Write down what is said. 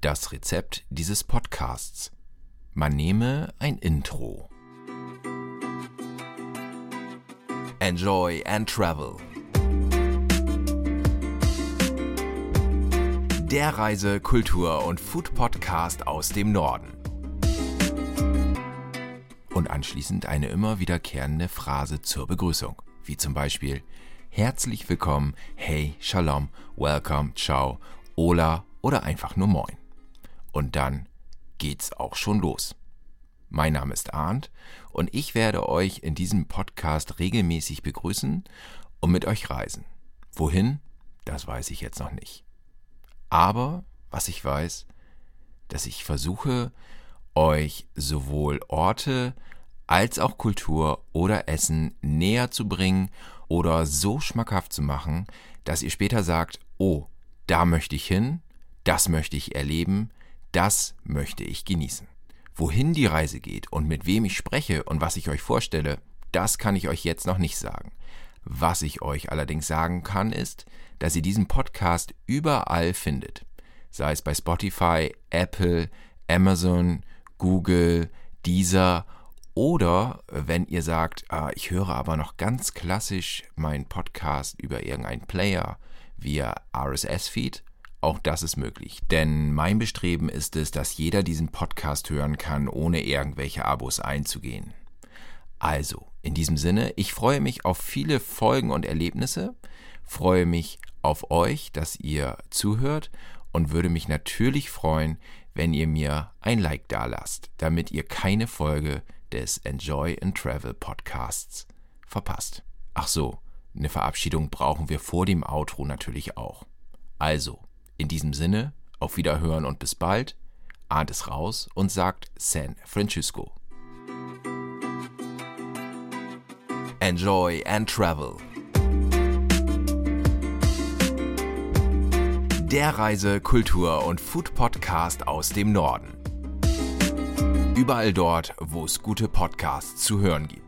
Das Rezept dieses Podcasts. Man nehme ein Intro. Enjoy and Travel. Der Reise-, Kultur- und Food-Podcast aus dem Norden. Und anschließend eine immer wiederkehrende Phrase zur Begrüßung, wie zum Beispiel Herzlich willkommen, hey, Shalom, Welcome, Ciao, Ola oder einfach nur Moin. Und dann geht's auch schon los. Mein Name ist Arndt und ich werde euch in diesem Podcast regelmäßig begrüßen und mit euch reisen. Wohin? Das weiß ich jetzt noch nicht. Aber was ich weiß, dass ich versuche, euch sowohl Orte als auch Kultur oder Essen näher zu bringen oder so schmackhaft zu machen, dass ihr später sagt, oh, da möchte ich hin, das möchte ich erleben, das möchte ich genießen. Wohin die Reise geht und mit wem ich spreche und was ich euch vorstelle, das kann ich euch jetzt noch nicht sagen. Was ich euch allerdings sagen kann, ist, dass ihr diesen Podcast überall findet. Sei es bei Spotify, Apple, Amazon, Google, Deezer oder wenn ihr sagt, ah, ich höre aber noch ganz klassisch meinen Podcast über irgendeinen Player via RSS-Feed, auch das ist möglich. Denn mein Bestreben ist es, dass jeder diesen Podcast hören kann, ohne irgendwelche Abos einzugehen. Also, in diesem Sinne, ich freue mich auf viele Folgen und Erlebnisse, freue mich auf euch, dass ihr zuhört und würde mich natürlich freuen, wenn ihr mir ein Like dalasst, damit ihr keine Folge des Enjoy and Travel Podcasts verpasst. Ach so, eine Verabschiedung brauchen wir vor dem Outro natürlich auch. Also, in diesem Sinne, auf Wiederhören und bis bald. Ahnt es raus und sagt San Francisco. Enjoy and Travel. Der Reise-, Kultur- und Food-Podcast aus dem Norden. Überall dort, wo es gute Podcasts zu hören gibt.